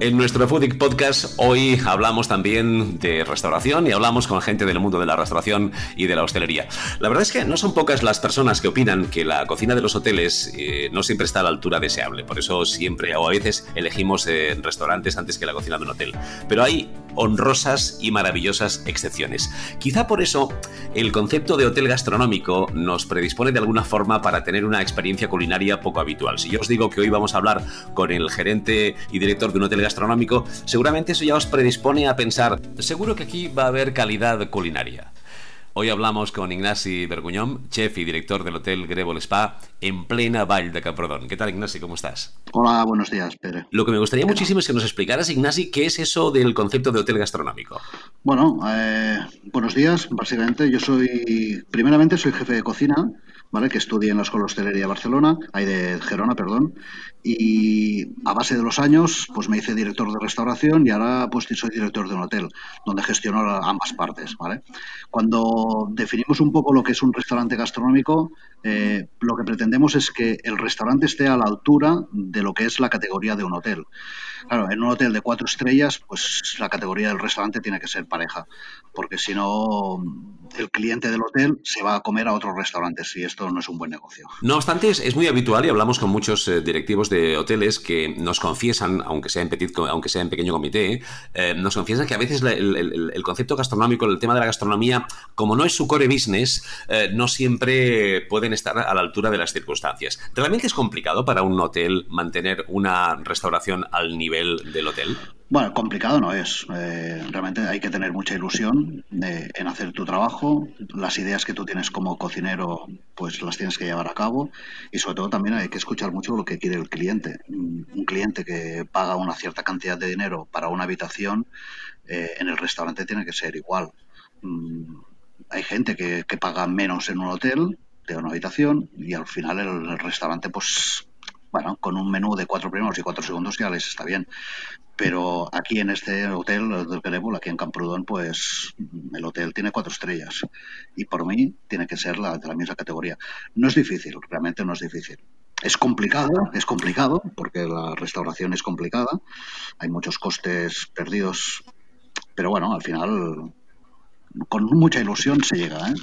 En nuestro Foodic Podcast hoy hablamos también de restauración y hablamos con gente del mundo de la restauración y de la hostelería. La verdad es que no son pocas las personas que opinan que la cocina de los hoteles eh, no siempre está a la altura deseable. Por eso siempre o a veces elegimos eh, restaurantes antes que la cocina de un hotel. Pero hay honrosas y maravillosas excepciones. Quizá por eso el concepto de hotel gastronómico nos predispone de alguna forma para tener una experiencia culinaria poco habitual. Si yo os digo que hoy vamos a hablar con el gerente y director de un hotel gastronómico, seguramente eso ya os predispone a pensar, seguro que aquí va a haber calidad culinaria. Hoy hablamos con Ignasi Berguñón, chef y director del Hotel Grevol Spa en plena Vall de Camprodón. ¿Qué tal, Ignasi? ¿Cómo estás? Hola, buenos días, Pere. Lo que me gustaría muchísimo es que nos explicaras, Ignasi, qué es eso del concepto de hotel gastronómico. Bueno, eh, buenos días. Básicamente, yo soy, primeramente, soy jefe de cocina ¿vale? que estudié en la Escuela de Hostelería de Barcelona, ahí de Gerona, perdón, y a base de los años, pues me hice director de restauración y ahora pues soy director de un hotel, donde gestiono ambas partes, ¿vale? Cuando definimos un poco lo que es un restaurante gastronómico, eh, lo que pretendemos es que el restaurante esté a la altura de lo que es la categoría de un hotel. Claro, en un hotel de cuatro estrellas, pues la categoría del restaurante tiene que ser pareja, porque si no, el cliente del hotel se va a comer a otros restaurantes y esto no es un buen negocio. No obstante, es, muy habitual y hablamos con muchos eh, directivos de hoteles que nos confiesan, aunque sea en, petit, aunque sea en pequeño comité, eh, nos confiesan que a veces el, concepto gastronómico, el tema de la gastronomía, como no es su core business, eh, no siempre pueden estar a la altura de las circunstancias. ¿Realmente es complicado para un hotel mantener una restauración al nivel del hotel? Bueno, complicado no es. Eh, realmente hay que tener mucha ilusión en hacer tu trabajo. Las ideas que tú tienes como cocinero, pues las tienes que llevar a cabo. Y sobre todo también hay que escuchar mucho lo que quiere el cliente. Un cliente que paga una cierta cantidad de dinero para una habitación, eh, en el restaurante tiene que ser igual. Mm, hay gente que, paga menos en un hotel de una habitación y al final el restaurante, pues bueno, con un menú de cuatro primeros y cuatro segundos ya les está bien. Pero aquí en este hotel del Grevol, aquí en Camprodón, pues el hotel tiene cuatro estrellas. Y por mí tiene que ser la, de la misma categoría. No es difícil, realmente no es difícil. Es complicado, es complicado, porque la restauración es complicada. Hay muchos costes perdidos. Pero bueno, al final con mucha ilusión se llega. ¿eh?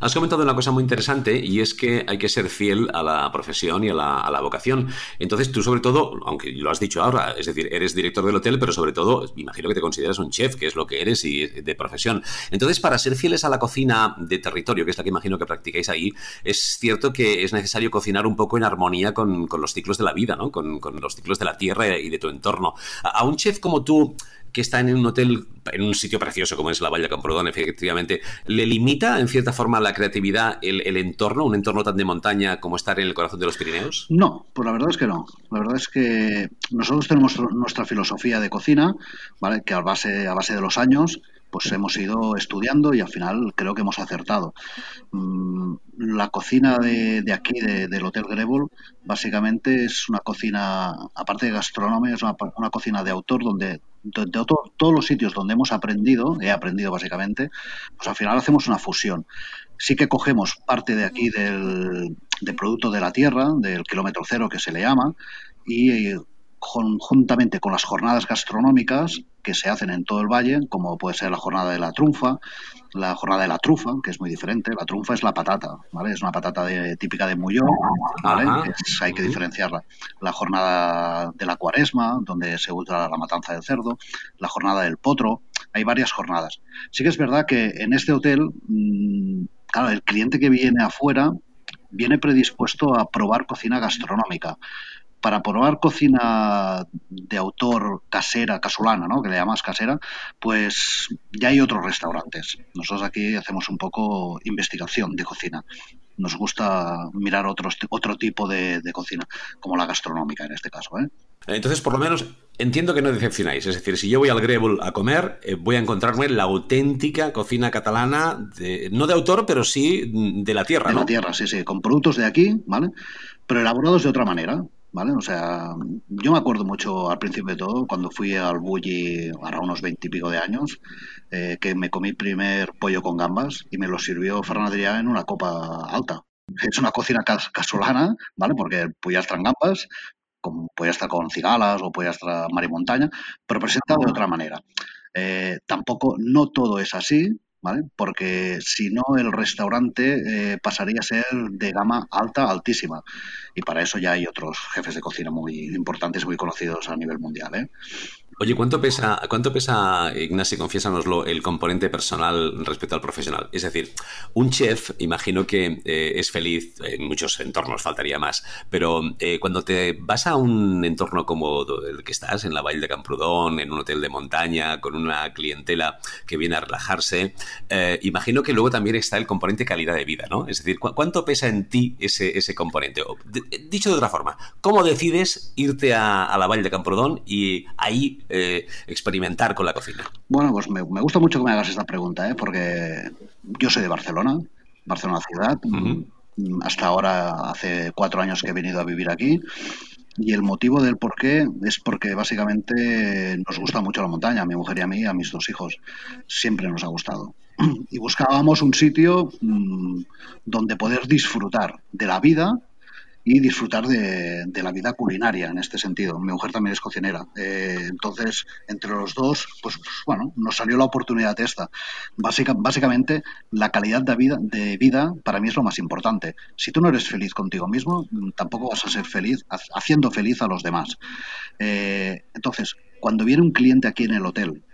Has comentado una cosa muy interesante y es que hay que ser fiel a la profesión y a la, vocación. Entonces tú sobre todo, aunque lo has dicho ahora, es decir, eres director del hotel, pero sobre todo imagino que te consideras un chef, que es lo que eres y de profesión. Entonces para ser fieles a la cocina de territorio, que es la que imagino que practicáis ahí, es cierto que es necesario cocinar un poco en armonía con, los ciclos de la vida, ¿no? Con, los ciclos de la tierra y de tu entorno. a un chef como tú, que está en un hotel, en un sitio precioso como es la Valle de Camprodón, efectivamente, ¿le limita en cierta forma la creatividad el, entorno, un entorno tan de montaña como estar en el corazón de los Pirineos? No, pues la verdad es que no. La verdad es que nosotros tenemos nuestra filosofía de cocina, ¿vale? que a base, a base de los años pues hemos ido estudiando y al final creo que hemos acertado. Mm, la cocina de, aquí, del Hotel Grevol, básicamente es una cocina, aparte de gastronómica, es una, cocina de autor donde de, todos los sitios donde hemos aprendido, he aprendido básicamente, pues al final hacemos una fusión. Sí que cogemos parte de aquí del, del producto de la tierra, del kilómetro cero que se le llama, y conjuntamente con las jornadas gastronómicas que se hacen en todo el valle, como puede ser la jornada de la trunfa, la jornada de la trufa, que es muy diferente. La trunfa es la patata, ¿vale? Es una patata típica de Mullón, ¿vale? hay que diferenciarla. La jornada de la cuaresma, donde se ultra la matanza del cerdo. La jornada del potro. Hay varias jornadas. Sí que es verdad que en este hotel, mm, claro, el cliente que viene afuera viene predispuesto a probar cocina gastronómica para probar cocina de autor casera, casolana, ¿no? que le llamas casera, pues ya hay otros restaurantes. Nosotros aquí hacemos un poco investigación de cocina. Nos gusta mirar otros, otro tipo de, cocina, como la gastronómica en este caso. ¿eh? Entonces, por lo menos, entiendo que no decepcionáis. Es decir, si yo voy al Grebel a comer, eh, voy a encontrarme la auténtica cocina catalana, no de autor, pero sí de la tierra. De la tierra, sí, sí, con productos de aquí, ¿vale? Pero elaborados de otra manera. ¿Vale? O sea, yo me acuerdo mucho al principio de todo, cuando fui al Bulli, ahora unos veintipico de años, eh, que me comí primer pollo con gambas y me lo sirvió Ferran en una copa alta. Es una cocina casolana, ¿vale? Porque el pollastre en gambas, como puede estar con cigalas o puede estar mar montaña, pero presentado de otra manera. Eh, tampoco, no todo es así, ¿vale? Porque si no, el restaurante eh, pasaría a ser de gama alta, altísima. Y para eso ya hay otros jefes de cocina muy importantes, muy conocidos a nivel mundial, ¿eh? Oye, ¿cuánto pesa, cuánto pesa, Ignacio, confiésanoslo, el componente personal respecto al profesional? Es decir, un chef, imagino que eh, es feliz, en muchos entornos faltaría más, pero eh, cuando te vas a un entorno como el que estás, en la Valle de Camprodón, en un hotel de montaña, con una clientela que viene a relajarse, eh, imagino que luego también está el componente calidad de vida, ¿no? Es decir, ¿cuánto pesa en ti ese, ese componente? dicho de otra forma, ¿cómo decides irte a, a la Valle de Camprodón y ahí eh, experimentar con la cocina? Bueno, pues me, gusta mucho que me hagas esta pregunta, ¿eh? porque yo soy de Barcelona, Barcelona ciudad. Hasta ahora, hace cuatro años que he venido a vivir aquí. Y el motivo del por qué es porque básicamente nos gusta mucho la montaña, a mi mujer y a mí, a mis dos hijos. Siempre nos ha gustado. Y buscábamos un sitio mm, donde poder disfrutar de la vida y disfrutar de, la vida culinaria en este sentido. Mi mujer también es cocinera. Eh, entonces, entre los dos, pues bueno, nos salió la oportunidad esta. básicamente, la calidad de vida, para mí es lo más importante. Si tú no eres feliz contigo mismo, tampoco vas a ser feliz haciendo feliz a los demás. Eh, entonces, cuando viene un cliente aquí en el hotel,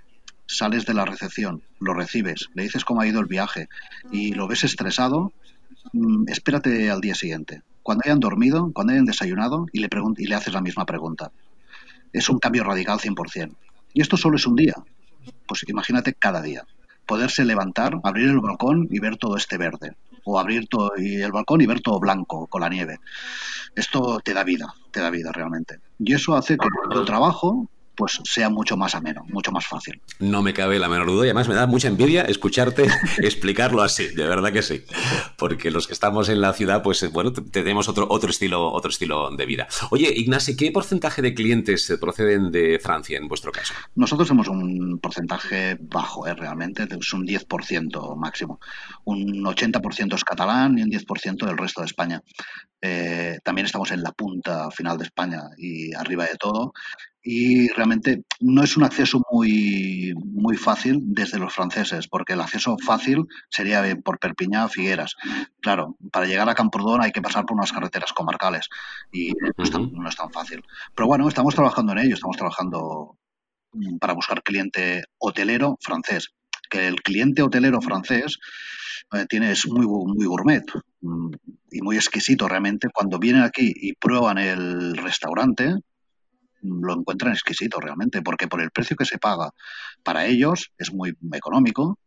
sales de la recepción, lo recibes, le dices cómo ha ido el viaje y lo ves estresado, mm, espérate al día siguiente cuando hayan dormido, cuando hayan desayunado y le, y le haces la misma pregunta. Es un cambio radical 100%. Y esto solo es un día. Pues imagínate cada día. Poderse levantar, abrir el balcón y ver todo este verde. O abrir todo y el balcón y ver todo blanco con la nieve. Esto te da vida, te da vida realmente. Y eso hace que el trabajo pues sea mucho más ameno, mucho más fácil. No me cabe la menor duda y además me da mucha envidia escucharte explicarlo así, de verdad que sí, porque los que estamos en la ciudad, pues bueno, tenemos otro, otro, estilo, otro estilo de vida. Oye, Ignacio, ¿qué porcentaje de clientes proceden de Francia en vuestro caso? Nosotros tenemos un porcentaje bajo, ¿eh? realmente, es un 10% máximo. Un 80% es catalán y un 10% del resto de España. Eh, también estamos en la punta final de España y arriba de todo y realmente no es un acceso muy, muy fácil desde los franceses, porque el acceso fácil sería por Perpiñá Figueras. Claro, para llegar a Camprodón hay que pasar por unas carreteras comarcales y no es, tan, no es tan fácil. Pero bueno, estamos trabajando en ello, estamos trabajando mm, para buscar cliente hotelero francés. Que el cliente hotelero francés eh, tiene, es muy, muy gourmet mm, y muy exquisito realmente. Cuando vienen aquí y prueban el restaurante, lo encuentran exquisito realmente, porque por el precio que se paga para ellos es muy económico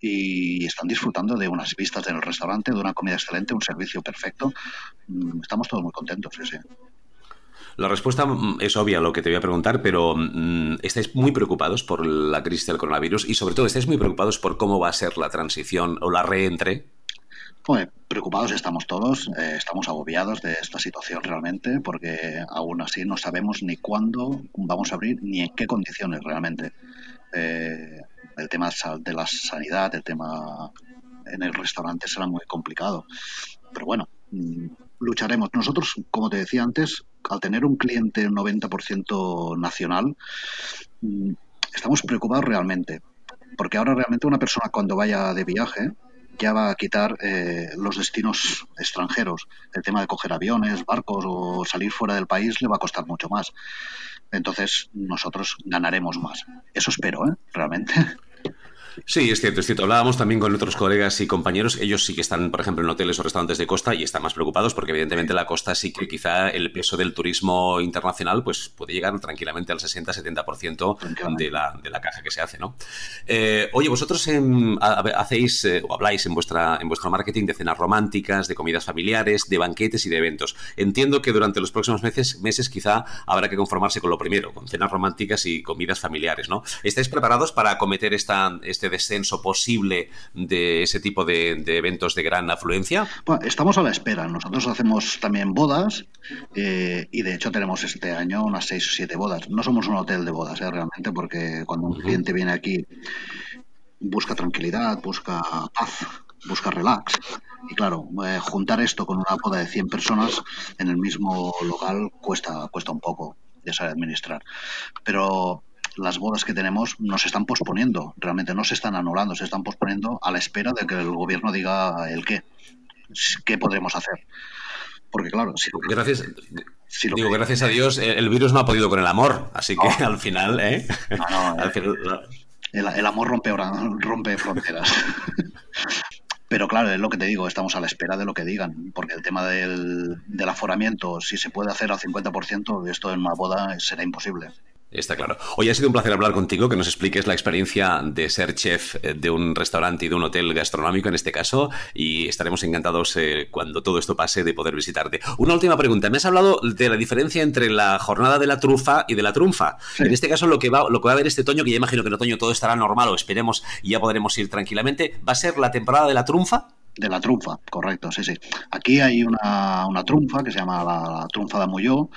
y están disfrutando de unas vistas en el restaurante, de una comida excelente, un servicio perfecto. Mm, estamos todos muy contentos, sí, sí. La respuesta mm, es obvia lo que te voy a preguntar, pero mm, estáis muy preocupados por la crisis del coronavirus y sobre todo estáis muy preocupados por cómo va a ser la transición o la reentre preocupados estamos todos, eh, estamos agobiados de esta situación realmente, porque aún así no sabemos ni cuándo vamos a abrir ni en qué condiciones realmente. Eh, el tema de la sanidad, el tema en el restaurante será muy complicado. Pero bueno, mm, lucharemos. Nosotros, como te decía antes, al tener un cliente 90% nacional, mm, estamos preocupados realmente. Porque ahora realmente una persona cuando vaya de viaje, ya va a quitar eh, los destinos extranjeros. El tema de coger aviones, barcos o salir fuera del país le va a costar mucho más. Entonces nosotros ganaremos más. Eso espero, ¿eh? realmente. Sí, es cierto, es cierto. Hablábamos también con otros colegas y compañeros. Ellos sí que están, por ejemplo, en hoteles o restaurantes de costa y están más preocupados porque, evidentemente, la costa sí que quizá el peso del turismo internacional pues puede llegar tranquilamente al 60-70% de la, de la caja que se hace, ¿no? Eh, oye, vosotros hacéis eh, o habláis en, vuestra, en vuestro marketing de cenas románticas, de comidas familiares, de banquetes y de eventos. Entiendo que durante los próximos meses, meses quizá habrá que conformarse con lo primero, con cenas románticas y comidas familiares, ¿no? ¿Estáis preparados para acometer esta, este descenso posible de ese tipo de, eventos de gran afluencia? Bueno, estamos a la espera. Nosotros hacemos también bodas eh, y de hecho tenemos este año unas seis o siete bodas. No somos un hotel de bodas ¿eh? realmente porque cuando un cliente viene aquí busca tranquilidad, busca paz busca relax. Y claro, eh, juntar esto con una boda de 100 personas en el mismo local cuesta, cuesta un poco de saber administrar. Pero las bodas que tenemos no se están posponiendo, realmente no se están anulando, se están posponiendo a la espera de que el gobierno diga el qué, qué podremos hacer. Porque claro, si gracias, digo, gracias a Dios el virus no ha podido con el amor, así que al final, ¿eh? el, amor rompe, rompe fronteras. Pero claro, es lo que te digo, estamos a la espera de lo que digan, porque el tema del, del aforamiento, si se puede hacer al 50%, esto en una boda será imposible. Está claro. Hoy ha sido un placer hablar contigo, que nos expliques la experiencia de ser chef eh, de un restaurante y de un hotel gastronómico en este caso, y estaremos encantados eh, cuando todo esto pase de poder visitarte. Una última pregunta. Me has hablado de la diferencia entre la jornada de la trufa y de la trunfa. En este caso, lo que, va, lo que va a haber este otoño, que ya imagino que en otoño todo estará normal o esperemos y ya podremos ir tranquilamente, ¿va a ser la temporada de la trunfa? De la trunfa, correcto, sí, sí. Aquí hay una, una trunfa que se llama la, trunfa de Amolló,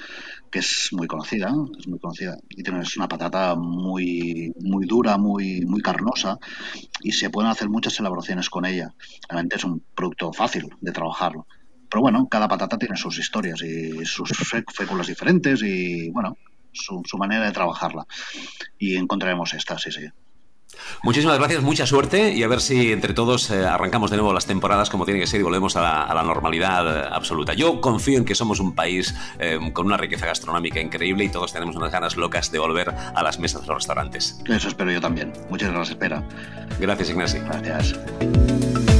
que es muy conocida, es muy conocida y tiene una patata muy muy dura, muy muy carnosa y se pueden hacer muchas elaboraciones con ella. Realmente es un producto fácil de trabajarlo. Pero bueno, cada patata tiene sus historias y sus féculas diferentes y bueno, su, su manera de trabajarla. Y encontraremos esta, sí, sí. Muchísimas gracias, mucha suerte y a ver si entre todos eh, arrancamos de nuevo las temporadas como tiene que ser y volvemos a la, normalidad eh, absoluta. Yo confío en que somos un país eh, con una riqueza gastronómica increíble y todos tenemos unas ganas locas de volver a las mesas de los restaurantes. Eso espero yo también. Muchas gracias, espera. Gracias, Ignacio. Gracias.